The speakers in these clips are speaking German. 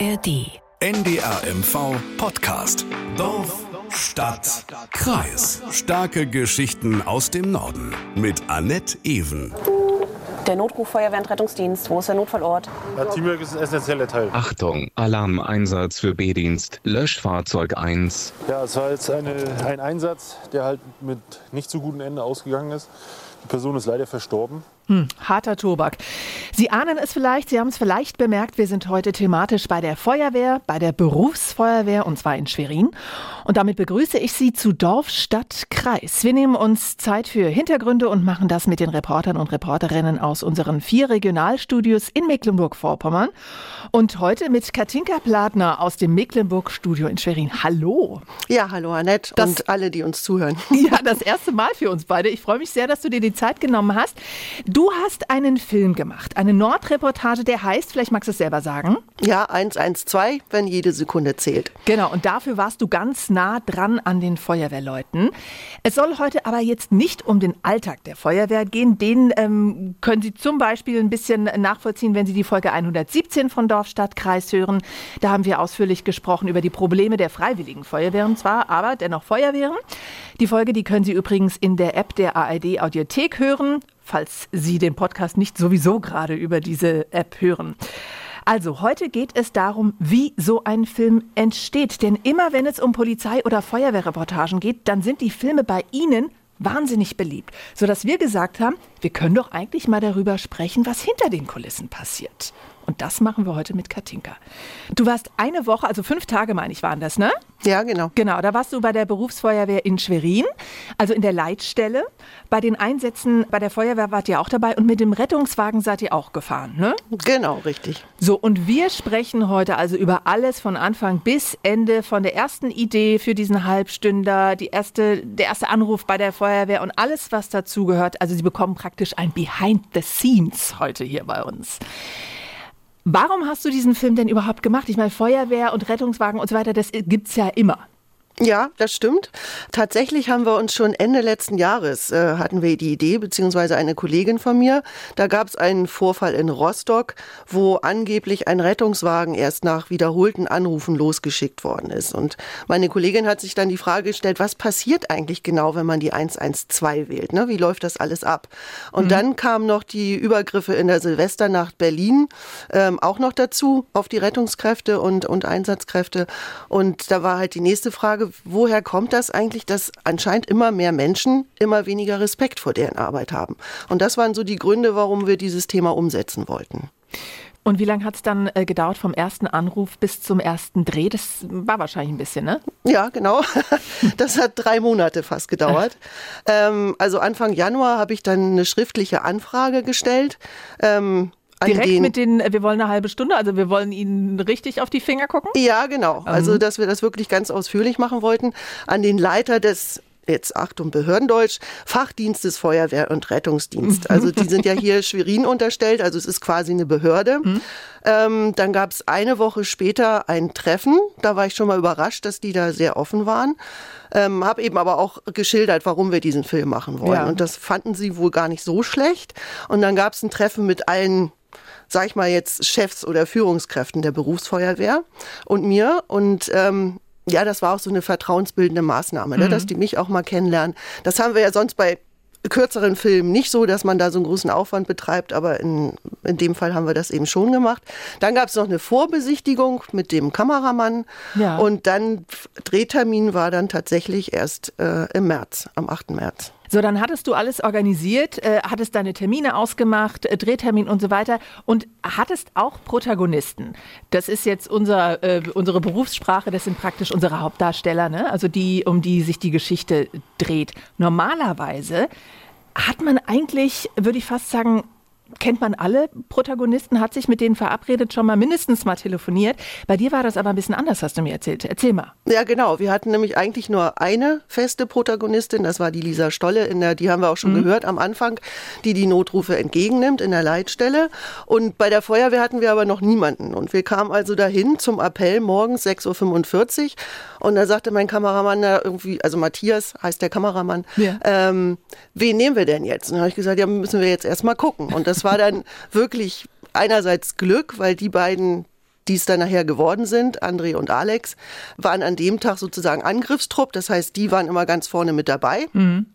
ARD. NDRMV Podcast. Dorf, Stadt, Kreis. Starke Geschichten aus dem Norden. Mit Annette Ewen. Der Notruf Feuerwehr und Rettungsdienst. Wo ist der Notfallort? Ja, Teamwork ist ein essentieller Teil. Achtung, Alarmeinsatz für B-Dienst. Löschfahrzeug 1. Ja, es war jetzt eine, ein Einsatz, der halt mit nicht so gutem Ende ausgegangen ist. Die Person ist leider verstorben. Hm, harter Tobak. Sie ahnen es vielleicht, Sie haben es vielleicht bemerkt, wir sind heute thematisch bei der Feuerwehr, bei der Berufsfeuerwehr und zwar in Schwerin. Und damit begrüße ich Sie zu Dorf, Stadt, Kreis. Wir nehmen uns Zeit für Hintergründe und machen das mit den Reportern und Reporterinnen aus unseren vier Regionalstudios in Mecklenburg-Vorpommern. Und heute mit Katinka Platner aus dem Mecklenburg-Studio in Schwerin. Hallo. Ja, hallo Annette Das- und alle, die uns zuhören. Ja, das erste Mal für uns beide. Ich freue mich sehr, dass du dir die Zeit genommen hast. Du hast einen Film gemacht, eine Nordreportage, der heißt, vielleicht magst du es selber sagen. Ja, 112, wenn jede Sekunde zählt. Genau, und dafür warst du ganz nah dran an den Feuerwehrleuten. Es soll heute aber jetzt nicht um den Alltag der Feuerwehr gehen. Den ähm, können Sie zum Beispiel ein bisschen nachvollziehen, wenn Sie die Folge 117 von Dorf, Stadt, Kreis hören. Da haben wir ausführlich gesprochen über die Probleme der freiwilligen Feuerwehren zwar, aber dennoch Feuerwehren. Die Folge, die können Sie übrigens in der App der ARD Audiothek hören, falls Sie den Podcast nicht sowieso gerade über diese App hören. Also, heute geht es darum, wie so ein Film entsteht. Denn immer wenn es um Polizei- oder Feuerwehrreportagen geht, dann sind die Filme bei Ihnen wahnsinnig beliebt. Sodass wir gesagt haben, wir können doch eigentlich mal darüber sprechen, was hinter den Kulissen passiert. Und das machen wir heute mit Katinka. Du warst eine Woche, also fünf Tage meine ich waren das, ne? Ja, genau. Genau, da warst du bei der Berufsfeuerwehr in Schwerin, also in der Leitstelle. Bei den Einsätzen bei der Feuerwehr wart ihr auch dabei und mit dem Rettungswagen seid ihr auch gefahren, ne? Genau, richtig. So, und wir sprechen heute also über alles von Anfang bis Ende, von der ersten Idee für diesen Halbstünder, die erste, der erste Anruf bei der Feuerwehr und alles, was dazugehört. Also Sie bekommen praktisch ein Behind the Scenes heute hier bei uns. Warum hast du diesen Film denn überhaupt gemacht? Ich meine, Feuerwehr und Rettungswagen und so weiter, das gibt's ja immer. Ja, das stimmt. Tatsächlich haben wir uns schon Ende letzten Jahres äh, hatten wir die Idee, beziehungsweise eine Kollegin von mir. Da gab es einen Vorfall in Rostock, wo angeblich ein Rettungswagen erst nach wiederholten Anrufen losgeschickt worden ist. Und meine Kollegin hat sich dann die Frage gestellt, was passiert eigentlich genau, wenn man die 112 wählt? Ne? Wie läuft das alles ab? Und dann kamen noch die Übergriffe in der Silvesternacht Berlin ähm, auch noch dazu auf die Rettungskräfte und, und Einsatzkräfte. Und da war halt die nächste Frage, woher kommt das eigentlich, dass anscheinend immer mehr Menschen immer weniger Respekt vor deren Arbeit haben? Und das waren so die Gründe, warum wir dieses Thema umsetzen wollten. Und wie lange hat's dann äh, gedauert vom ersten Anruf bis zum ersten Dreh? Das war wahrscheinlich ein bisschen, ne? Ja, genau. Das hat drei Monate fast gedauert. Ähm, also Anfang Januar habe ich dann eine schriftliche Anfrage gestellt. Ähm, Direkt mit den, äh, wir wollen eine halbe Stunde, also wir wollen Ihnen richtig auf die Finger gucken. Ja, genau. Also, dass wir das wirklich ganz ausführlich machen wollten. An den Leiter des Jetzt Achtung, Behördendeutsch, Fachdienstes Feuerwehr und Rettungsdienst. Also die sind ja hier Schwerin unterstellt, also es ist quasi eine Behörde. Ähm, dann gab es eine Woche später ein Treffen, da war ich schon mal überrascht, dass die da sehr offen waren. Ähm, habe eben aber auch geschildert, warum wir diesen Film machen wollen. Ja. Und das fanden sie wohl gar nicht so schlecht. Und dann gab es ein Treffen mit allen sag ich mal jetzt Chefs oder Führungskräften der Berufsfeuerwehr und mir und ähm, ja, das war auch so eine vertrauensbildende Maßnahme, ne, dass die mich auch mal kennenlernen. Das haben wir ja sonst bei kürzeren Filmen nicht so, dass man da so einen großen Aufwand betreibt, aber in, in dem Fall haben wir das eben schon gemacht. Dann gab es noch eine Vorbesichtigung mit dem Kameramann Ja. und dann Drehtermin war dann tatsächlich erst äh, im März, am 8. März. So, dann hattest du alles organisiert, äh, hattest deine Termine ausgemacht, äh, Drehtermin und so weiter und hattest auch Protagonisten. Das ist jetzt unser, äh, unsere Berufssprache, das sind praktisch unsere Hauptdarsteller, ne? also die, um die sich die Geschichte dreht. Normalerweise hat man eigentlich, würde ich fast sagen, kennt man alle Protagonisten, hat sich mit denen verabredet, schon mal mindestens mal telefoniert. Bei dir war das aber ein bisschen anders, hast du mir erzählt. Erzähl mal. Ja, genau. Wir hatten nämlich eigentlich nur eine feste Protagonistin, das war die Lisa Stolle, in der, die haben wir auch schon gehört am Anfang, die die Notrufe entgegennimmt in der Leitstelle. Und bei der Feuerwehr hatten wir aber noch niemanden. Und wir kamen also dahin zum Appell morgens 6.45 Uhr. Und da sagte mein Kameramann da irgendwie, also Matthias heißt der Kameramann, Ja. ähm, wen nehmen wir denn jetzt? Und dann habe ich gesagt, ja, müssen wir jetzt erstmal gucken. Und das war dann wirklich einerseits Glück, weil die beiden die es dann nachher geworden sind, André und Alex, waren an dem Tag sozusagen Angriffstrupp. Das heißt, die waren immer ganz vorne mit dabei. Mhm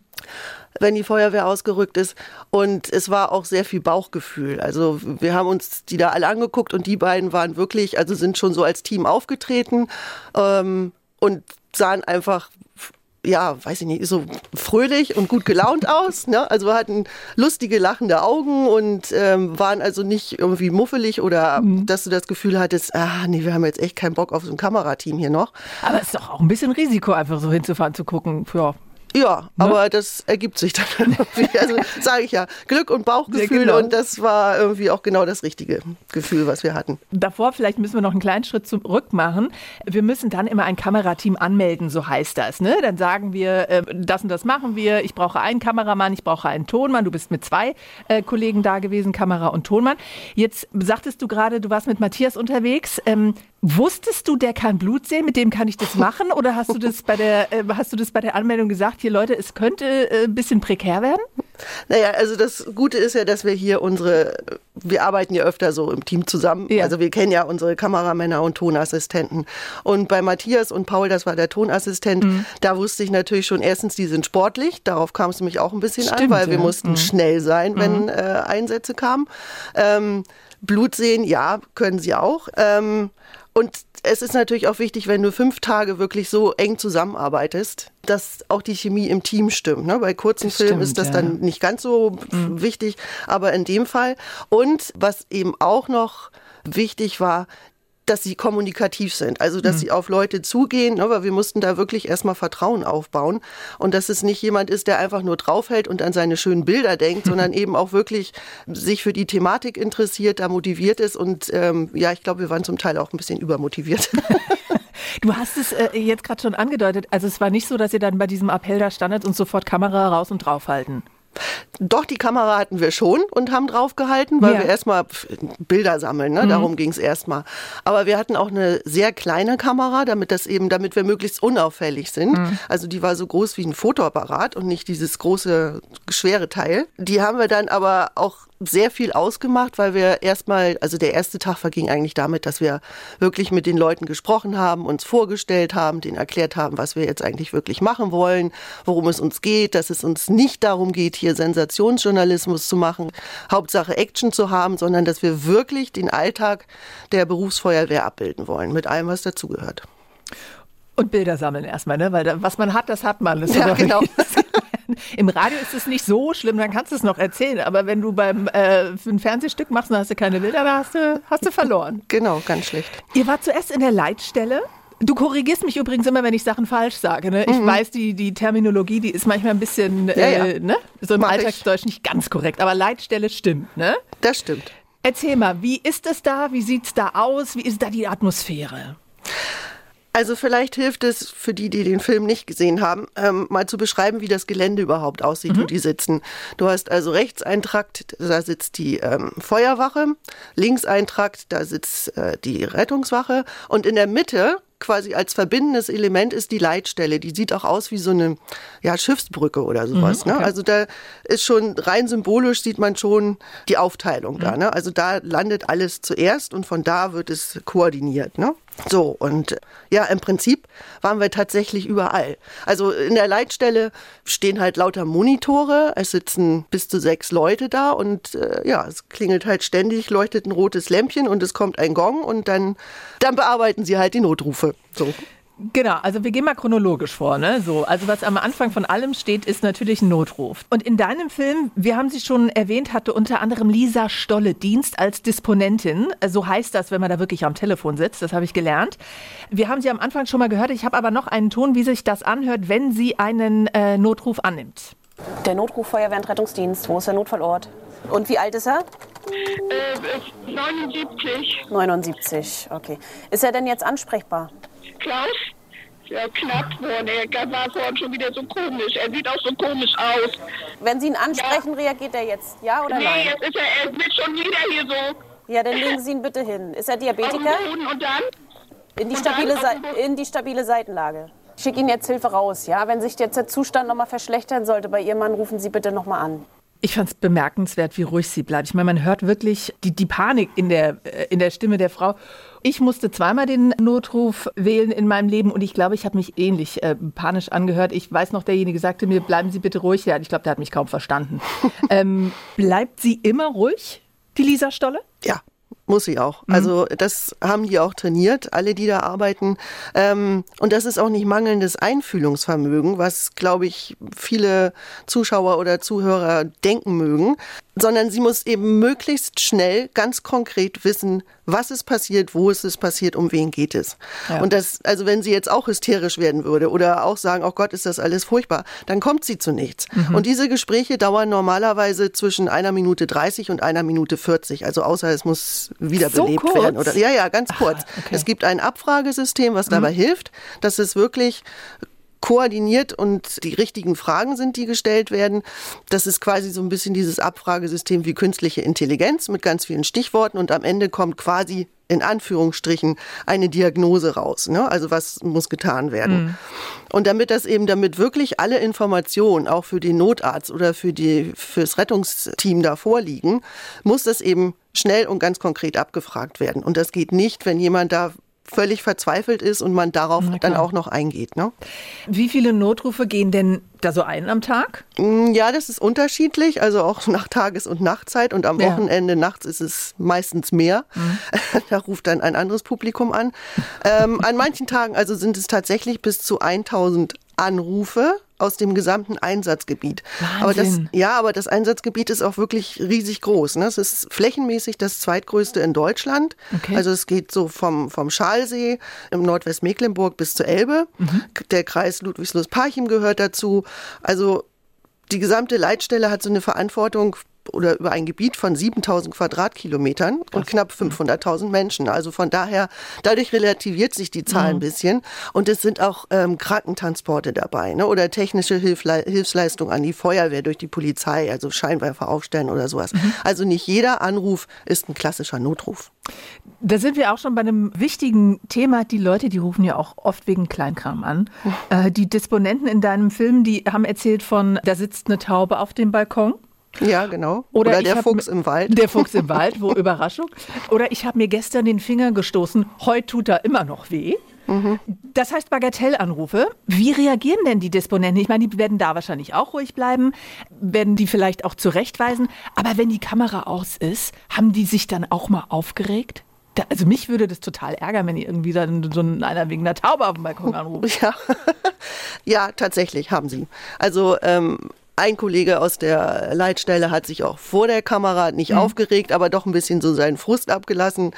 wenn die Feuerwehr ausgerückt ist. Und es war auch sehr viel Bauchgefühl. Also wir haben uns die da alle angeguckt und die beiden waren wirklich, also sind schon so als Team aufgetreten ähm, und sahen einfach ja, weiß ich nicht, so fröhlich und gut gelaunt aus. Ne? Also wir hatten lustige, lachende Augen und ähm, waren also nicht irgendwie muffelig oder mhm. dass du das Gefühl hattest, ah, nee, wir haben jetzt echt keinen Bock auf so ein Kamerateam hier noch. Aber es ist doch auch ein bisschen Risiko, einfach so hinzufahren, zu gucken. Ja, ja, ne? aber das ergibt sich dann irgendwie. Also sage ich ja, Glück und Bauchgefühl ja, genau. und das war irgendwie auch genau das richtige Gefühl, was wir hatten. Davor vielleicht müssen wir noch einen kleinen Schritt zurück machen. Wir müssen dann immer ein Kamerateam anmelden, so heißt das. Ne? Dann sagen wir, äh, das und das machen wir. Ich brauche einen Kameramann, ich brauche einen Tonmann. Du bist mit zwei äh, Kollegen da gewesen, Kamera und Tonmann. Jetzt sagtest du gerade, du warst mit Matthias unterwegs. Ähm, Wusstest du, der kann Blut sehen, mit dem kann ich das machen? Oder hast du das bei der, äh, hast du das bei der Anmeldung gesagt, hier Leute, es könnte äh, ein bisschen prekär werden? Naja, also das Gute ist ja, dass wir hier unsere, wir arbeiten ja öfter so im Team zusammen. Ja. Also wir kennen ja unsere Kameramänner und Tonassistenten. Und bei Matthias und Paul, das war der Tonassistent, mhm. da wusste ich natürlich schon, erstens, die sind sportlich. Darauf kam es nämlich auch ein bisschen Stimmt, an, weil ja. wir mussten mhm. schnell sein, wenn mhm. äh, Einsätze kamen. Ähm, Blut sehen, ja, können sie auch. Ähm, und es ist natürlich auch wichtig, wenn du fünf Tage wirklich so eng zusammenarbeitest, dass auch die Chemie im Team stimmt. Ne? Bei kurzen das Filmen stimmt, ist das ja. dann nicht ganz so mhm. wichtig, aber in dem Fall. Und was eben auch noch wichtig war, dass sie kommunikativ sind, also dass mhm. sie auf Leute zugehen, ne, weil wir mussten da wirklich erstmal Vertrauen aufbauen und dass es nicht jemand ist, der einfach nur draufhält und an seine schönen Bilder denkt, sondern eben auch wirklich sich für die Thematik interessiert, da motiviert ist und ähm, ja, ich glaube, wir waren zum Teil auch ein bisschen übermotiviert. Du hast es äh, jetzt gerade schon angedeutet, also es war nicht so, dass ihr dann bei diesem Appell da standet und sofort Kamera raus und draufhalten. Doch, die Kamera hatten wir schon und haben draufgehalten, weil ja. wir erstmal Bilder sammeln, ne? Mhm. darum ging es erstmal. Aber wir hatten auch eine sehr kleine Kamera, damit das eben, damit wir möglichst unauffällig sind. Mhm. Also die war so groß wie ein Fotoapparat und nicht dieses große, schwere Teil. Die haben wir dann aber auch sehr viel ausgemacht, weil wir erstmal, also der erste Tag verging eigentlich damit, dass wir wirklich mit den Leuten gesprochen haben, uns vorgestellt haben, denen erklärt haben, was wir jetzt eigentlich wirklich machen wollen, worum es uns geht, dass es uns nicht darum geht, hier Sensationsjournalismus zu machen, Hauptsache Action zu haben, sondern dass wir wirklich den Alltag der Berufsfeuerwehr abbilden wollen, mit allem, was dazugehört. Und Bilder sammeln erstmal, ne? Weil was man hat, das hat man. Das ja, genau. Im Radio ist es nicht so schlimm, dann kannst du es noch erzählen. Aber wenn du beim äh, ein Fernsehstück machst, dann hast du keine Bilder, dann hast du, hast du verloren. Genau, ganz schlecht. Ihr wart zuerst in der Leitstelle. Du korrigierst mich übrigens immer, wenn ich Sachen falsch sage. Ne? Ich mhm. weiß, die, die Terminologie, die ist manchmal ein bisschen, ja, ja. Äh, ne? so im Mach Alltagsdeutsch ich. nicht ganz korrekt. Aber Leitstelle stimmt, ne? Das stimmt. Erzähl mal, wie ist es da? Wie sieht es da aus? Wie ist da die Atmosphäre? Also vielleicht hilft es für die, die den Film nicht gesehen haben, ähm, mal zu beschreiben, wie das Gelände überhaupt aussieht, mhm. wo die sitzen. Du hast also rechts einen Trakt, da sitzt die ähm, Feuerwache, links einen Trakt, da sitzt äh, die Rettungswache und in der Mitte quasi als verbindendes Element ist die Leitstelle. Die sieht auch aus wie so eine ja, Schiffsbrücke oder sowas. Mhm, okay. ne? Also da ist schon rein symbolisch sieht man schon die Aufteilung mhm. da. Ne? Also da landet alles zuerst und von da wird es koordiniert. Ne? So, und ja, im Prinzip waren wir tatsächlich überall. Also in der Leitstelle stehen halt lauter Monitore, es sitzen bis zu sechs Leute da und äh, ja, es klingelt halt ständig, leuchtet ein rotes Lämpchen und es kommt ein Gong und dann, dann bearbeiten sie halt die Notrufe. So. Genau, also wir gehen mal chronologisch vor. Ne? So, also was am Anfang von allem steht, ist natürlich ein Notruf. Und in deinem Film, wir haben sie schon erwähnt, hatte unter anderem Lisa Stolle Dienst als Disponentin. So heißt das, wenn man da wirklich am Telefon sitzt. Das habe ich gelernt. Wir haben sie am Anfang schon mal gehört. Ich habe aber noch einen Ton, wie sich das anhört, wenn sie einen äh, Notruf annimmt. Der Notruf Feuerwehr und Rettungsdienst. Wo ist der Notfallort? Und wie alt ist er? Äh, 79. 79, okay. Ist er denn jetzt ansprechbar? Klaus? Ja, knapp worden. Er war vorhin schon wieder so komisch. Er sieht auch so komisch aus. Wenn Sie ihn ansprechen, ja. reagiert er jetzt, ja oder nee, nein? Nee, jetzt ist er, er wird schon wieder hier so. Ja, dann legen Sie ihn bitte hin. Ist er Diabetiker? Und dann? In die, stabile in die stabile Seitenlage. Ich schicke Ihnen jetzt Hilfe raus, ja? Wenn sich jetzt der Zustand nochmal verschlechtern sollte bei Ihrem Mann, rufen Sie bitte nochmal an. Ich fand es bemerkenswert, wie ruhig sie bleibt. Ich meine, man hört wirklich die, die Panik in der, äh, in der Stimme der Frau. Ich musste zweimal den Notruf wählen in meinem Leben und ich glaube, ich habe mich ähnlich äh, panisch angehört. Ich weiß noch, derjenige sagte mir, bleiben Sie bitte ruhig. Ja, ich glaube, der hat mich kaum verstanden. ähm, bleibt sie immer ruhig, die Lisa Stolle? Ja, muss sie auch. Mhm. Also das haben die auch trainiert, alle, die da arbeiten. Ähm, und das ist auch nicht mangelndes Einfühlungsvermögen, was, glaube ich, viele Zuschauer oder Zuhörer denken mögen, sondern sie muss eben möglichst schnell, ganz konkret wissen, was ist passiert, wo ist es passiert, um wen geht es. Ja. Und das, also wenn sie jetzt auch hysterisch werden würde oder auch sagen, oh Gott, ist das alles furchtbar, dann kommt sie zu nichts. Mhm. Und diese Gespräche dauern normalerweise zwischen einer Minute 30 und einer Minute 40. Also außer es muss wiederbelebt so werden. Oder, ja, ja, ganz kurz. Aha, okay. Es gibt ein Abfragesystem, was dabei mhm. hilft, dass es wirklich koordiniert und die richtigen Fragen sind, die gestellt werden. Das ist quasi so ein bisschen dieses Abfragesystem wie künstliche Intelligenz mit ganz vielen Stichworten und am Ende kommt quasi in Anführungsstrichen eine Diagnose raus. Ne? Also was muss getan werden? Mhm. Und damit das eben, damit wirklich alle Informationen auch für den Notarzt oder für die fürs Rettungsteam da vorliegen, muss das eben schnell und ganz konkret abgefragt werden. Und das geht nicht, wenn jemand da völlig verzweifelt ist und man darauf dann auch noch eingeht. Ne? Wie viele Notrufe gehen denn da so ein am Tag? Mm, ja, das ist unterschiedlich, also auch nach Tages- und Nachtzeit und am ja. Wochenende nachts ist es meistens mehr. Mhm. Da ruft dann ein anderes Publikum an. ähm, an manchen Tagen also sind es tatsächlich bis zu 1000 Anrufe aus dem gesamten Einsatzgebiet. Wahnsinn. Aber das, ja, aber das Einsatzgebiet ist auch wirklich riesig groß. Ne? Es ist flächenmäßig das zweitgrößte in Deutschland. Okay. Also es geht so vom, vom Schalsee im Nordwestmecklenburg bis zur Elbe. Mhm. Der Kreis Ludwigslust-Parchim gehört dazu. Also die gesamte Leitstelle hat so eine Verantwortung oder über ein Gebiet von 7000 Quadratkilometern und knapp 500.000 Menschen. Also von daher, dadurch relativiert sich die Zahl mhm. ein bisschen. Und es sind auch ähm, Krankentransporte dabei ne? oder technische Hilfle Hilfsleistung an die Feuerwehr durch die Polizei, also Scheinwerfer aufstellen oder sowas. Mhm. Also nicht jeder Anruf ist ein klassischer Notruf. Da sind wir auch schon bei einem wichtigen Thema. Die Leute, die rufen ja auch oft wegen Kleinkram an. Äh, die Disponenten in deinem Film, die haben erzählt von, da sitzt eine Taube auf dem Balkon. Ja, genau. Oder, Oder der Fuchs im Wald. Der Fuchs im Wald, wo Überraschung. Oder ich habe mir gestern den Finger gestoßen, heute tut er immer noch weh. Mhm. Das heißt Bagatellanrufe. Wie reagieren denn die Disponenten? Ich meine, die werden da wahrscheinlich auch ruhig bleiben, werden die vielleicht auch zurechtweisen. Aber wenn die Kamera aus ist, haben die sich dann auch mal aufgeregt? Da, also mich würde das total ärgern, wenn irgendwie dann so einer wegen einer Taube auf dem Balkon anruft. Ja, ja tatsächlich haben sie. Also ähm, ein Kollege aus der Leitstelle hat sich auch vor der Kamera nicht mhm. aufgeregt, aber doch ein bisschen so seinen Frust abgelassen,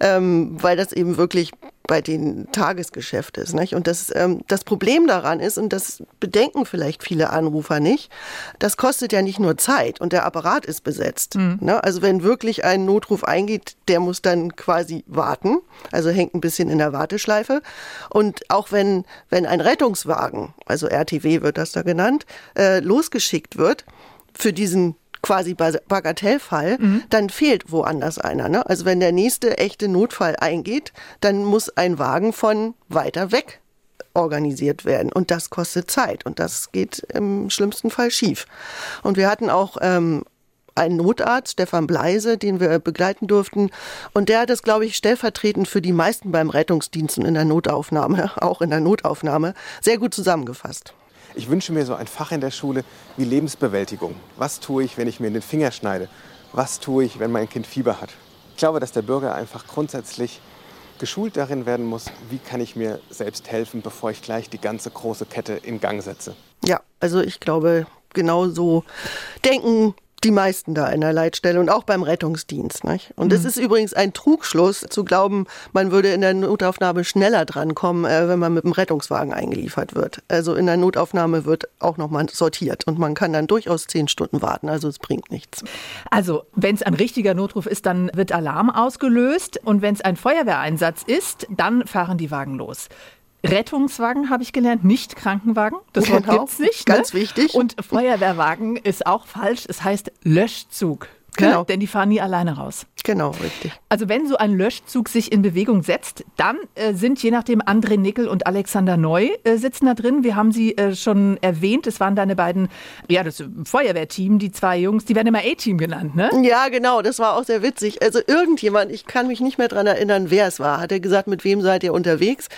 ähm, weil das eben wirklich bei den Tagesgeschäft ist. Nicht? Und das, ähm, das Problem daran ist, und das bedenken vielleicht viele Anrufer nicht, das kostet ja nicht nur Zeit und der Apparat ist besetzt. Mhm. Ne? Also wenn wirklich ein Notruf eingeht, der muss dann quasi warten, also hängt ein bisschen in der Warteschleife. Und auch wenn, wenn ein Rettungswagen, also RTW wird das da genannt, äh, losgeschickt wird, für diesen quasi Bagatellfall, mhm. dann fehlt woanders einer. Ne? Also wenn der nächste echte Notfall eingeht, dann muss ein Wagen von weiter weg organisiert werden. Und das kostet Zeit. Und das geht im schlimmsten Fall schief. Und wir hatten auch ähm, einen Notarzt, Stefan Bleise, den wir begleiten durften. Und der hat das, glaube ich, stellvertretend für die meisten beim Rettungsdienst und in der Notaufnahme, auch in der Notaufnahme, sehr gut zusammengefasst. Ich wünsche mir so ein Fach in der Schule wie Lebensbewältigung. Was tue ich, wenn ich mir in den Finger schneide? Was tue ich, wenn mein Kind Fieber hat? Ich glaube, dass der Bürger einfach grundsätzlich geschult darin werden muss, wie kann ich mir selbst helfen, bevor ich gleich die ganze große Kette in Gang setze. Ja, also ich glaube, genau so denken die meisten da in der Leitstelle und auch beim Rettungsdienst. Nicht? Und es mhm. ist übrigens ein Trugschluss zu glauben, man würde in der Notaufnahme schneller drankommen, äh, wenn man mit dem Rettungswagen eingeliefert wird. Also in der Notaufnahme wird auch nochmal sortiert und man kann dann durchaus zehn Stunden warten. Also es bringt nichts. Also wenn es ein richtiger Notruf ist, dann wird Alarm ausgelöst und wenn es ein Feuerwehreinsatz ist, dann fahren die Wagen los. Rettungswagen habe ich gelernt, nicht Krankenwagen. Das Wort genau. gibt's nicht. Ne? Ganz wichtig. Und Feuerwehrwagen ist auch falsch. Es heißt Löschzug. Ne? Genau. Ne? Denn die fahren nie alleine raus. Genau, richtig. Also wenn so ein Löschzug sich in Bewegung setzt, dann äh, sind je nachdem André Nickel und Alexander Neu äh, sitzen da drin. Wir haben sie äh, schon erwähnt. Es waren deine beiden, ja, das Feuerwehrteam, die zwei Jungs, die werden immer A-Team genannt, ne? Ja, genau, das war auch sehr witzig. Also irgendjemand, ich kann mich nicht mehr dran erinnern, wer es war, hat er gesagt, mit wem seid ihr unterwegs?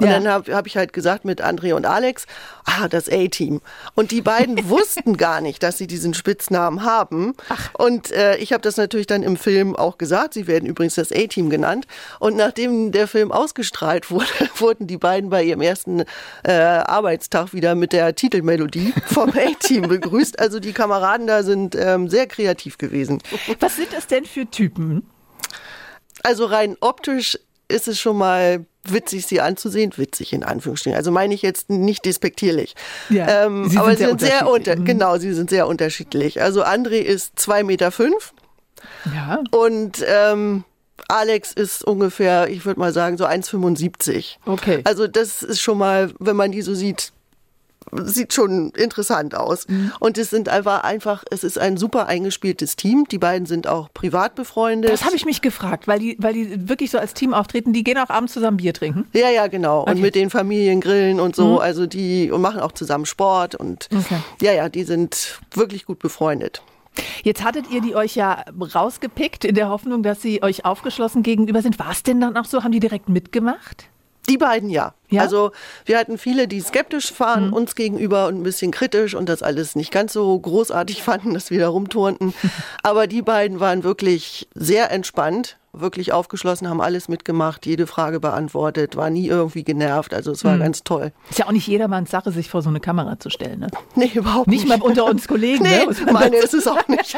Und Ja. dann habe hab ich halt gesagt mit André und Alex, ah, das A-Team. Und die beiden wussten gar nicht, dass sie diesen Spitznamen haben. Und äh, ich habe das natürlich dann im Film auch gesagt. Sie werden übrigens das A-Team genannt. Und nachdem der Film ausgestrahlt wurde, wurden die beiden bei ihrem ersten äh, Arbeitstag wieder mit der Titelmelodie vom A-Team begrüßt. Also die Kameraden da sind ähm, sehr kreativ gewesen. Was sind das denn für Typen? Also rein optisch ist es schon mal witzig, sie anzusehen. Witzig in Anführungsstrichen. Also meine ich jetzt nicht despektierlich. Ja, ähm, sie sind aber sie sehr sind sehr unter, unterschiedlich. Mhm. genau, sie sind sehr unterschiedlich. Also André ist zwei Meter fünf Ja. und ähm, Alex ist ungefähr, ich würde mal sagen, so 1,75. Okay. Also das ist schon mal, wenn man die so sieht, sieht schon interessant aus. Mhm. Und es sind einfach, einfach, es ist ein super eingespieltes Team. Die beiden sind auch privat befreundet. Das habe ich mich gefragt, weil die, weil die wirklich so als Team auftreten. Die gehen auch abends zusammen Bier trinken. Ja, ja, genau. Und Okay. mit den Familiengrillen und so. Also die und machen auch zusammen Sport und Okay. ja, ja, die sind wirklich gut befreundet. Jetzt hattet ihr die euch ja rausgepickt in der Hoffnung, dass sie euch aufgeschlossen gegenüber sind. War es denn dann auch so? Haben die direkt mitgemacht? Die beiden ja. Ja? Mhm. Also wir hatten viele, die skeptisch waren uns gegenüber und ein bisschen kritisch und das alles nicht ganz so großartig fanden, dass wir da rumturnten. Aber die beiden waren wirklich sehr entspannt, wirklich aufgeschlossen, haben alles mitgemacht, jede Frage beantwortet, war nie irgendwie genervt. Also es war Mhm. ganz toll. Ist ja auch nicht jedermanns Sache, sich vor so eine Kamera zu stellen. Ne? Nee, überhaupt Nicht nicht. mal unter uns Kollegen. Nee, ne? Muss man meine ist es auch nicht.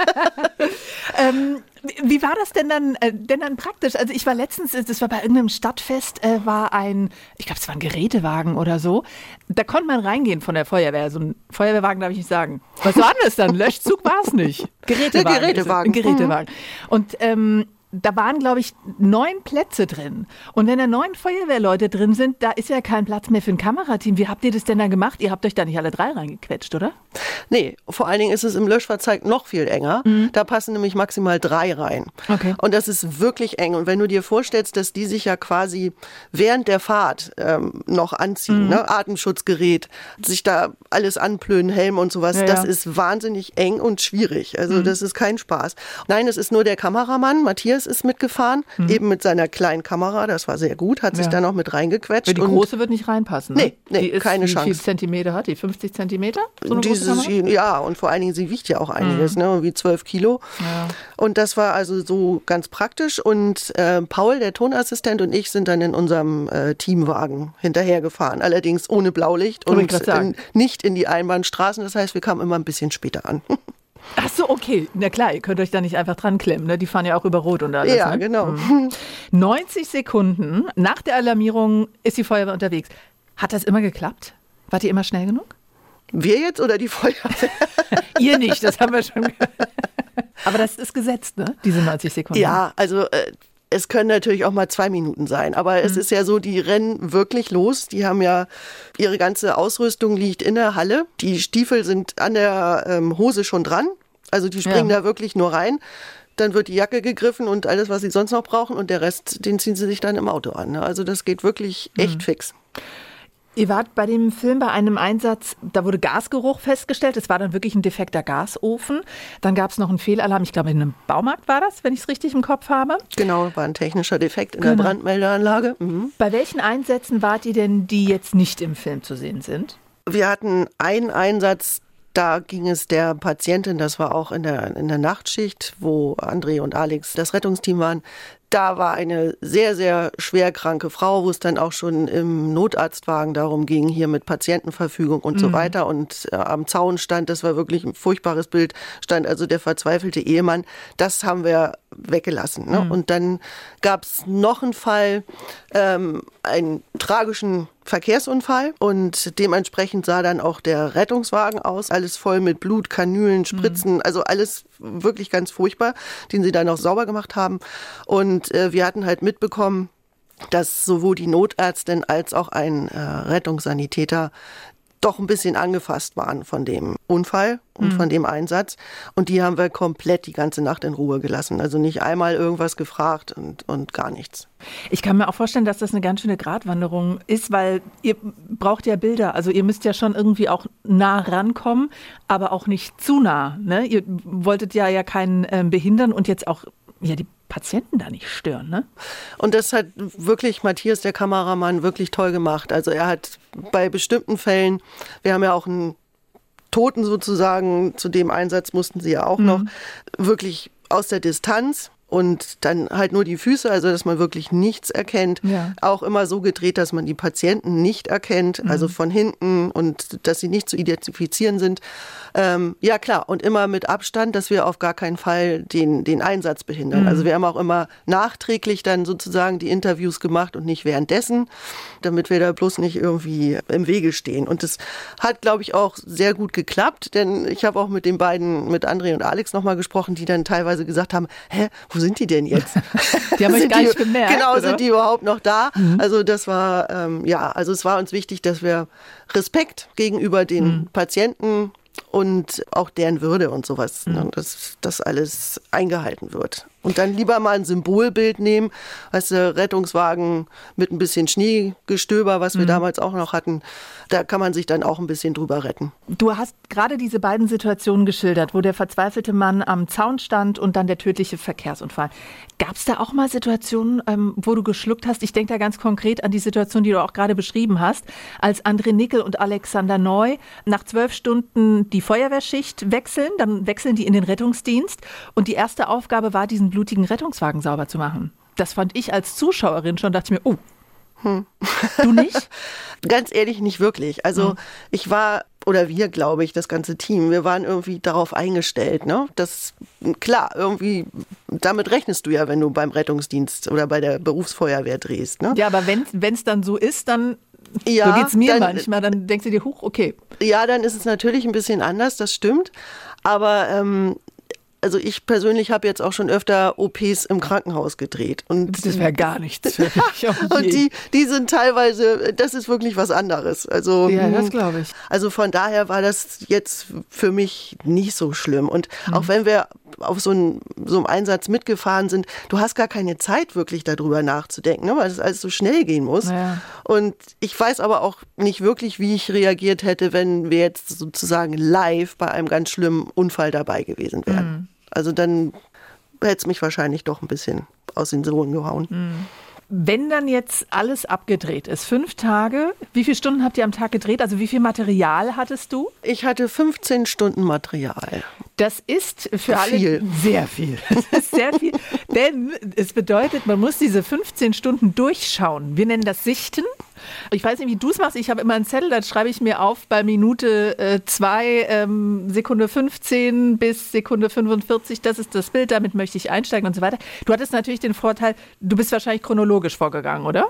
Ähm, wie- war das denn dann, äh, denn dann praktisch? Also ich war letztens, äh, das war bei irgendeinem Stadtfest, äh, war ein, ich glaube, es war ein Gerätewagen oder so. Da konnte man reingehen von der Feuerwehr. So ein Feuerwehrwagen darf ich nicht sagen. Was war denn das dann? Löschzug war es nicht. Gerätewagen. Der Gerätewagen. Ein Gerätewagen. Und ähm, da waren, glaube ich, neun Plätze drin. Und wenn da neun Feuerwehrleute drin sind, da ist ja kein Platz mehr für ein Kamerateam. Wie habt ihr das denn dann gemacht? Ihr habt euch da nicht alle drei reingequetscht, oder? Nee, vor allen Dingen ist es im Löschfahrzeug noch viel enger. Da passen nämlich maximal drei rein. Mhm. Okay. Und das ist wirklich eng. Und wenn du dir vorstellst, dass die sich ja quasi während der Fahrt ähm, noch anziehen, Mhm. ne? Atemschutzgerät, sich da alles anplönen, Helm und sowas, Ja, das ja. Mhm. ist wahnsinnig eng und schwierig. Also das ist kein Spaß. Nein, es ist nur der Kameramann, Matthias ist mitgefahren, eben mit seiner kleinen Kamera, das war sehr gut, hat sich Mhm. Ja. da noch mit reingequetscht. Weil die große wird nicht reinpassen. Ne? Nee, nee, die ist, keine wie Chance. Zentimeter hat die? 50 Zentimeter? So Dieses? Mhm. ja, und vor allen Dingen, sie wiegt ja auch einiges, ne, wie 12 Kilo. Und das war also so ganz praktisch. Und äh, Paul, der Tonassistent, und ich sind dann in unserem äh, Teamwagen hinterhergefahren. Allerdings ohne Blaulicht und in, nicht in die Einbahnstraßen. Das heißt, wir kamen immer ein bisschen später an. Ach so, okay. Na klar, ihr könnt euch da nicht einfach dran klemmen. Ne? Die fahren ja auch über Rot und alles. ja, ne? genau. 90 Sekunden nach der Alarmierung ist die Feuerwehr unterwegs. Hat das immer geklappt? Wart ihr immer schnell genug? Wir jetzt oder die Feuerwehr? ihr nicht, das haben wir schon gehört. Aber das ist gesetzt, ne? Diese 90 Sekunden. Ja, also äh, es können natürlich auch mal zwei Minuten sein, aber Mhm. es ist ja so, die rennen wirklich los. Die haben ja ihre ganze Ausrüstung liegt in der Halle. Die Stiefel sind an der ähm, Hose schon dran. Also die springen Ja. da wirklich nur rein. Dann wird die Jacke gegriffen und alles, was sie sonst noch brauchen. Und der Rest, den ziehen sie sich dann im Auto an. ne? Also das geht wirklich Mhm. echt fix. Ihr wart bei dem Film bei einem Einsatz, da wurde Gasgeruch festgestellt. Es war dann wirklich ein defekter Gasofen. Dann gab es noch einen Fehlalarm. Ich glaube, in einem Baumarkt war das, wenn ich es richtig im Kopf habe. Genau, war ein technischer Defekt in Genau. der Brandmeldeanlage. Mhm. Bei welchen Einsätzen wart ihr denn, die jetzt nicht im Film zu sehen sind? Wir hatten einen Einsatz, da ging es der Patientin, das war auch in der, in der Nachtschicht, wo André und Alex das Rettungsteam waren. Da war eine sehr, sehr schwer kranke Frau, wo es dann auch schon im Notarztwagen darum ging, hier mit Patientenverfügung und so weiter. Und äh, am Zaun stand, das war wirklich ein furchtbares Bild, stand also der verzweifelte Ehemann. Das haben wir weggelassen. Ne? Und dann gab es noch einen Fall, ähm, einen tragischen Verkehrsunfall und dementsprechend sah dann auch der Rettungswagen aus, alles voll mit Blut, Kanülen, Spritzen, also alles wirklich ganz furchtbar, den sie dann auch sauber gemacht haben. Und äh, wir hatten halt mitbekommen, dass sowohl die Notärztin als auch ein äh, Rettungssanitäter doch ein bisschen angefasst waren von dem Unfall und mhm. von dem Einsatz. Und die haben wir komplett die ganze Nacht in Ruhe gelassen. Also nicht einmal irgendwas gefragt und, und gar nichts. Ich kann mir auch vorstellen, dass das eine ganz schöne Gratwanderung ist, weil ihr braucht ja Bilder. Also ihr müsst ja schon irgendwie auch nah rankommen, aber auch nicht zu nah. Ne? Ihr wolltet ja ja keinen äh, behindern und jetzt auch ja, die Patienten da nicht stören. Ne? Und das hat wirklich Matthias, der Kameramann, wirklich toll gemacht. Also er hat bei bestimmten Fällen, wir haben ja auch einen Toten sozusagen, zu dem Einsatz mussten sie ja auch mhm. noch, wirklich aus der Distanz und dann halt nur die Füße, also dass man wirklich nichts erkennt. Ja. Auch immer so gedreht, dass man die Patienten nicht erkennt, mhm. also von hinten und dass sie nicht zu identifizieren sind. Ähm, ja klar, und immer mit Abstand, dass wir auf gar keinen Fall den, den Einsatz behindern. Mhm. Also wir haben auch immer nachträglich dann sozusagen die Interviews gemacht und nicht währenddessen, damit wir da bloß nicht irgendwie im Wege stehen. Und das hat, glaube ich, auch sehr gut geklappt, denn ich habe auch mit den beiden, mit André und Alex nochmal gesprochen, die dann teilweise gesagt haben, hä, wo sind die denn jetzt? Die haben euch gar nicht gemerkt. Genau, oder? sind die überhaupt noch da? Mhm. Also das war, ähm, ja, also es war uns wichtig, dass wir Respekt gegenüber den mhm. Patienten und auch deren Würde und sowas, ne, mhm. dass das alles eingehalten wird. Und dann lieber mal ein Symbolbild nehmen, weißt du, Rettungswagen mit ein bisschen Schneegestöber, was wir mhm. damals auch noch hatten. Da kann man sich dann auch ein bisschen drüber retten. Du hast gerade diese beiden Situationen geschildert, wo der verzweifelte Mann am Zaun stand und dann der tödliche Verkehrsunfall. Gab es da auch mal Situationen, ähm, wo du geschluckt hast? Ich denke da ganz konkret an die Situation, die du auch gerade beschrieben hast, als André Nickel und Alexander Neu nach zwölf Stunden die Feuerwehrschicht wechseln, dann wechseln die in den Rettungsdienst und die erste Aufgabe war, diesen blutigen Rettungswagen sauber zu machen. Das fand ich als Zuschauerin schon, dachte ich mir, oh, hm. Du nicht? Ganz ehrlich, nicht wirklich. Also hm. ich war, oder wir, glaube ich, das ganze Team, wir waren irgendwie darauf eingestellt. Ne? Das, klar, irgendwie, damit rechnest du ja, wenn du beim Rettungsdienst oder bei der Berufsfeuerwehr drehst. Ne? Ja, aber wenn es dann so ist, dann ja, so geht es mir dann, manchmal, dann denkst du dir, huch, okay. Ja, dann ist es natürlich ein bisschen anders, das stimmt. Aber ähm, also ich persönlich habe jetzt auch schon öfter OPs im Krankenhaus gedreht. Und das wäre gar nichts für mich. und die, die sind teilweise, das ist wirklich was anderes. Also, ja, das hm, glaube ich. Also von daher war das jetzt für mich nicht so schlimm. Und mhm. auch wenn wir auf so, ein, so einem Einsatz mitgefahren sind, du hast gar keine Zeit wirklich darüber nachzudenken, ne? weil es alles so schnell gehen muss. Ja. Und ich weiß aber auch nicht wirklich, wie ich reagiert hätte, wenn wir jetzt sozusagen live bei einem ganz schlimmen Unfall dabei gewesen wären. Mhm. Also dann hätte es mich wahrscheinlich doch ein bisschen aus den Sohlen gehauen. Mhm. Wenn dann jetzt alles abgedreht ist, fünf Tage, wie viele Stunden habt ihr am Tag gedreht? Also wie viel Material hattest du? Ich hatte 15 Stunden Material. Das ist für alle viel. sehr viel. Das ist sehr viel, denn es bedeutet, man muss diese 15 Stunden durchschauen. Wir nennen das Sichten. Ich weiß nicht, wie du es machst. Ich habe immer einen Zettel, da schreibe ich mir auf bei Minute 2, äh, ähm, Sekunde 15 bis Sekunde 45. Das ist das Bild, damit möchte ich einsteigen und so weiter. Du hattest natürlich den Vorteil, du bist wahrscheinlich chronologisch vorgegangen, oder?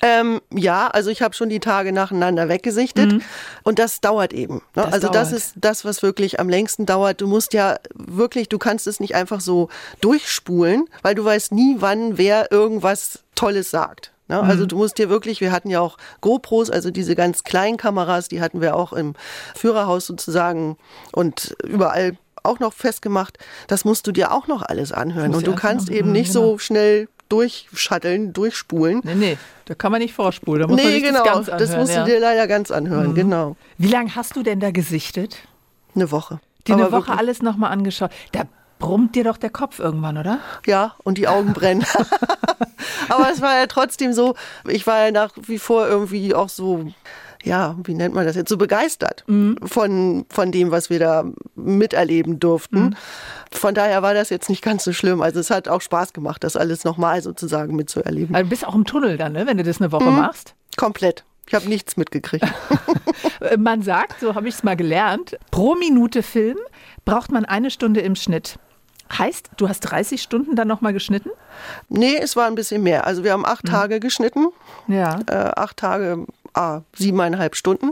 Ähm, ja, also ich habe schon die Tage nacheinander weggesichtet mhm. und das dauert eben. Ne? Das also dauert. das ist das, was wirklich am längsten dauert. Du musst ja wirklich, du kannst es nicht einfach so durchspulen, weil du weißt nie, wann wer irgendwas Tolles sagt. Ne? Also mhm. du musst dir wirklich, wir hatten ja auch GoPros, also diese ganz kleinen Kameras, die hatten wir auch im Führerhaus sozusagen und überall auch noch festgemacht. Das musst du dir auch noch alles anhören. Und du kannst eben nicht genau. so schnell durchschatteln, durchspulen. Nee, nee, da kann man nicht vorspulen. Da muss nee, man genau, das, ganz anhören, das musst ja. du dir leider ganz anhören, mhm. genau. Wie lange hast du denn da gesichtet? Eine Woche. Die eine Woche wirklich. alles nochmal angeschaut. Da brummt dir doch der Kopf irgendwann, oder? Ja, und die Augen brennen. Aber es war ja trotzdem so, ich war ja nach wie vor irgendwie auch so, ja, wie nennt man das jetzt, so begeistert mhm. von, von dem, was wir da miterleben durften. Mhm. Von daher war das jetzt nicht ganz so schlimm. Also es hat auch Spaß gemacht, das alles nochmal sozusagen mitzuerleben. Also du bist auch im Tunnel dann, ne, wenn du das eine Woche mhm. machst? Komplett. Ich habe nichts mitgekriegt. man sagt, so habe ich es mal gelernt, pro Minute Film braucht man eine Stunde im Schnitt. Heißt, du hast 30 Stunden dann nochmal geschnitten? Nee, es war ein bisschen mehr. Also wir haben acht mhm. Tage geschnitten. Ja. Äh, acht Tage ah, siebeneinhalb Stunden.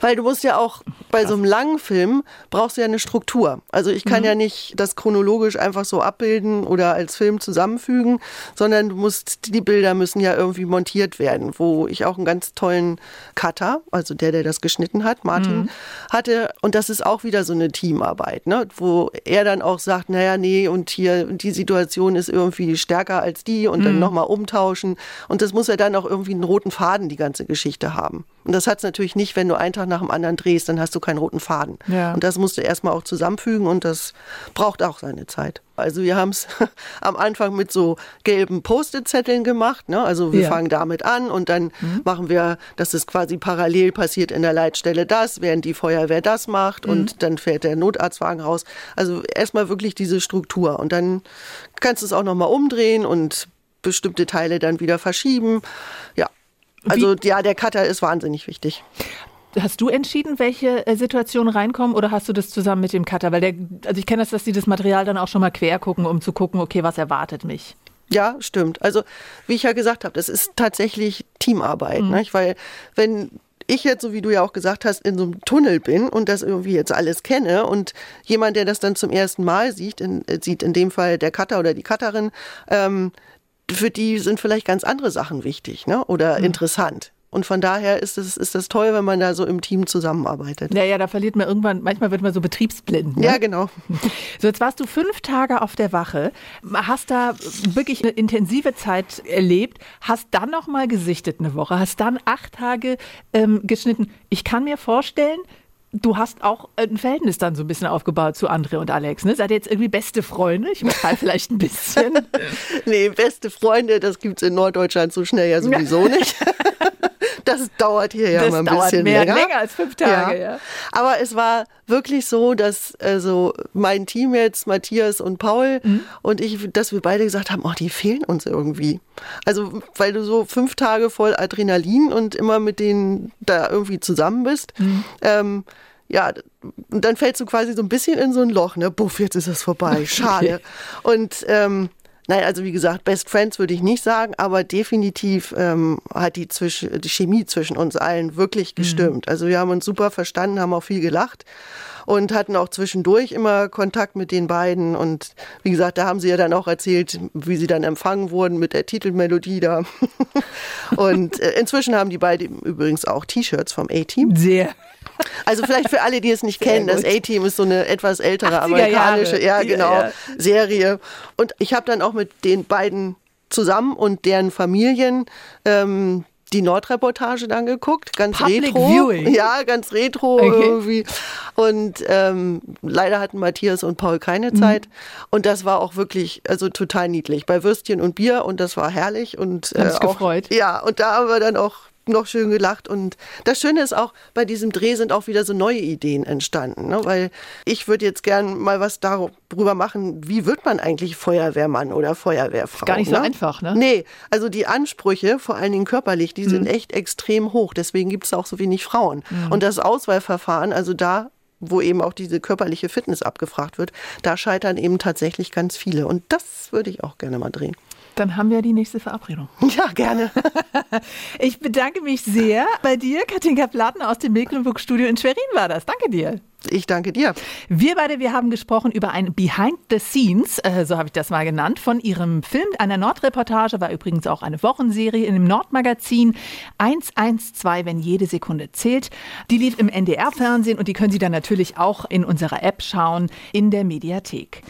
Weil du musst ja auch bei so einem langen Film brauchst du ja eine Struktur. Also ich kann mhm. ja nicht das chronologisch einfach so abbilden oder als Film zusammenfügen, sondern du musst, die Bilder müssen ja irgendwie montiert werden, wo ich auch einen ganz tollen Cutter, also der, der das geschnitten hat, Martin, mhm. hatte. Und das ist auch wieder so eine Teamarbeit, ne? wo er dann auch sagt, naja, nee, und hier, die Situation ist irgendwie stärker als die und mhm. dann nochmal umtauschen. Und das muss ja dann auch irgendwie einen roten Faden, die ganze Geschichte haben. Und das hat es natürlich nicht, wenn du einen Tag nach dem anderen drehst, dann hast du keinen roten Faden. Ja. Und das musst du erstmal auch zusammenfügen und das braucht auch seine Zeit. Also wir haben es am Anfang mit so gelben Post-it-Zetteln gemacht. Ne? Also wir ja. fangen damit an und dann mhm. machen wir, dass es quasi parallel passiert in der Leitstelle das, während die Feuerwehr das macht mhm. und dann fährt der Notarztwagen raus. Also erstmal wirklich diese Struktur und dann kannst du es auch nochmal umdrehen und bestimmte Teile dann wieder verschieben. Ja, also Wie? ja, der Cutter ist wahnsinnig wichtig. Hast du entschieden, welche äh, Situationen reinkommen oder hast du das zusammen mit dem Cutter? Weil der, also ich kenne das, dass die das Material dann auch schon mal quer gucken, um zu gucken, okay, was erwartet mich? Ja, stimmt. Also wie ich ja gesagt habe, das ist tatsächlich Teamarbeit. Mhm. Nicht? Weil wenn ich jetzt, so wie du ja auch gesagt hast, in so einem Tunnel bin und das irgendwie jetzt alles kenne und jemand, der das dann zum ersten Mal sieht, in, äh, sieht in dem Fall der Cutter oder die Cutterin, ähm, für die sind vielleicht ganz andere Sachen wichtig ne? oder mhm. interessant. Und von daher ist es ist das toll, wenn man da so im Team zusammenarbeitet. Ja, ja, da verliert man irgendwann, manchmal wird man so betriebsblind. Ne? Ja, genau. So, jetzt warst du fünf Tage auf der Wache, hast da wirklich eine intensive Zeit erlebt, hast dann nochmal gesichtet eine Woche, hast dann acht Tage ähm, geschnitten. Ich kann mir vorstellen, du hast auch ein Verhältnis dann so ein bisschen aufgebaut zu André und Alex. Ne? Seid ihr jetzt irgendwie beste Freunde? Ich übertreibe vielleicht ein bisschen. nee, beste Freunde, das gibt es in Norddeutschland so schnell ja sowieso nicht. Das dauert hier ja das mal ein dauert bisschen mehr, länger. länger als fünf Tage. Ja. ja. Aber es war wirklich so, dass also mein Team jetzt, Matthias und Paul mhm. und ich, dass wir beide gesagt haben, oh, die fehlen uns irgendwie. Also weil du so fünf Tage voll Adrenalin und immer mit denen da irgendwie zusammen bist. Mhm. Ähm, ja, und dann fällst du quasi so ein bisschen in so ein Loch, ne? Buff, jetzt ist es vorbei, schade. Und ähm, Nein, also wie gesagt, Best Friends würde ich nicht sagen, aber definitiv ähm, hat die, zwischen, die Chemie zwischen uns allen wirklich mhm. gestimmt. Mhm. Also wir haben uns super verstanden, haben auch viel gelacht und hatten auch zwischendurch immer Kontakt mit den beiden. Und wie gesagt, da haben sie ja dann auch erzählt, wie sie dann empfangen wurden mit der Titelmelodie da. und äh, inzwischen haben die beiden übrigens auch T-Shirts vom A-Team. Sehr. Also vielleicht für alle, die es nicht kennen, das A-Team ist so eine etwas ältere amerikanische, ja genau, ja, ja. Serie. Und ich habe dann auch mit den beiden zusammen und deren Familien ähm, die Nordreportage dann geguckt, ganz Public retro. Viewing. Ja, ganz retro okay. irgendwie. Und ähm, leider hatten Matthias und Paul keine mhm. Zeit. Mhm. Und das war auch wirklich, also total niedlich. Bei Würstchen und Bier und das war herrlich. Und äh, auch, gefreut. Ja, und da haben wir dann auch noch schön gelacht. Und das Schöne ist auch, bei diesem Dreh sind auch wieder so neue Ideen entstanden. Ne? Weil ich würde jetzt gern mal was darüber machen, wie wird man eigentlich Feuerwehrmann oder Feuerwehrfrau? Gar nicht ne? so einfach, ne? Nee, also die Ansprüche, vor allen Dingen körperlich, die mhm. sind echt extrem hoch. Deswegen gibt es auch so wenig Frauen. Mhm. Und das Auswahlverfahren, also da wo eben auch diese körperliche Fitness abgefragt wird, da scheitern eben tatsächlich ganz viele. Und das würde ich auch gerne mal drehen. Dann haben wir die nächste Verabredung. Ja, gerne. ich bedanke mich sehr bei dir, Katinka Platten aus dem Mecklenburg-Studio in Schwerin war das. Danke dir. Ich danke dir. Wir beide, wir haben gesprochen über ein Behind the Scenes, äh, so habe ich das mal genannt, von ihrem Film, einer Nordreportage, war übrigens auch eine Wochenserie in dem Nordmagazin 112, wenn jede Sekunde zählt. Die lief im NDR-Fernsehen und die können Sie dann natürlich auch in unserer App schauen, in der Mediathek.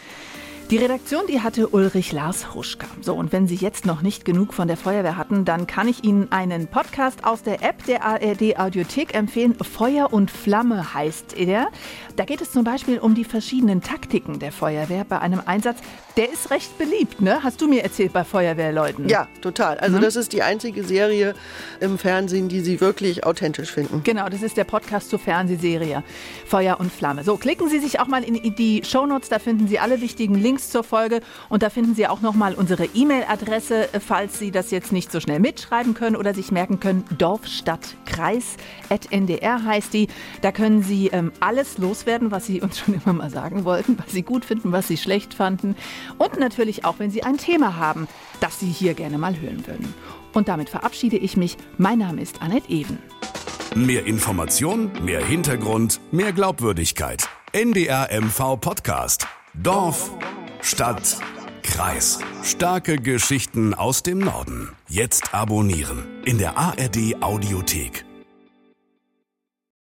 Die Redaktion, die hatte Ulrich Lars Huschka. So, und wenn Sie jetzt noch nicht genug von der Feuerwehr hatten, dann kann ich Ihnen einen Podcast aus der App der ARD Audiothek empfehlen. Feuer und Flamme heißt er. Da geht es zum Beispiel um die verschiedenen Taktiken der Feuerwehr bei einem Einsatz. Der ist recht beliebt, ne? Hast du mir erzählt bei Feuerwehrleuten? Ja, total. Also mhm. das ist die einzige Serie im Fernsehen, die Sie wirklich authentisch finden. Genau, das ist der Podcast zur Fernsehserie Feuer und Flamme. So, klicken Sie sich auch mal in die Shownotes, da finden Sie alle wichtigen Links zur Folge und da finden Sie auch nochmal unsere E-Mail-Adresse, falls Sie das jetzt nicht so schnell mitschreiben können oder sich merken können. Dorf, Stadt, Kreis, NDR heißt die. Da können Sie ähm, alles loswerden, was Sie uns schon immer mal sagen wollten, was Sie gut finden, was Sie schlecht fanden. Und natürlich auch, wenn Sie ein Thema haben, das Sie hier gerne mal hören würden. Und damit verabschiede ich mich. Mein Name ist Annette Even. Mehr Information, mehr Hintergrund, mehr Glaubwürdigkeit. NDR MV Podcast. Dorf, Stadt, Kreis. Starke Geschichten aus dem Norden. Jetzt abonnieren in der ARD Audiothek.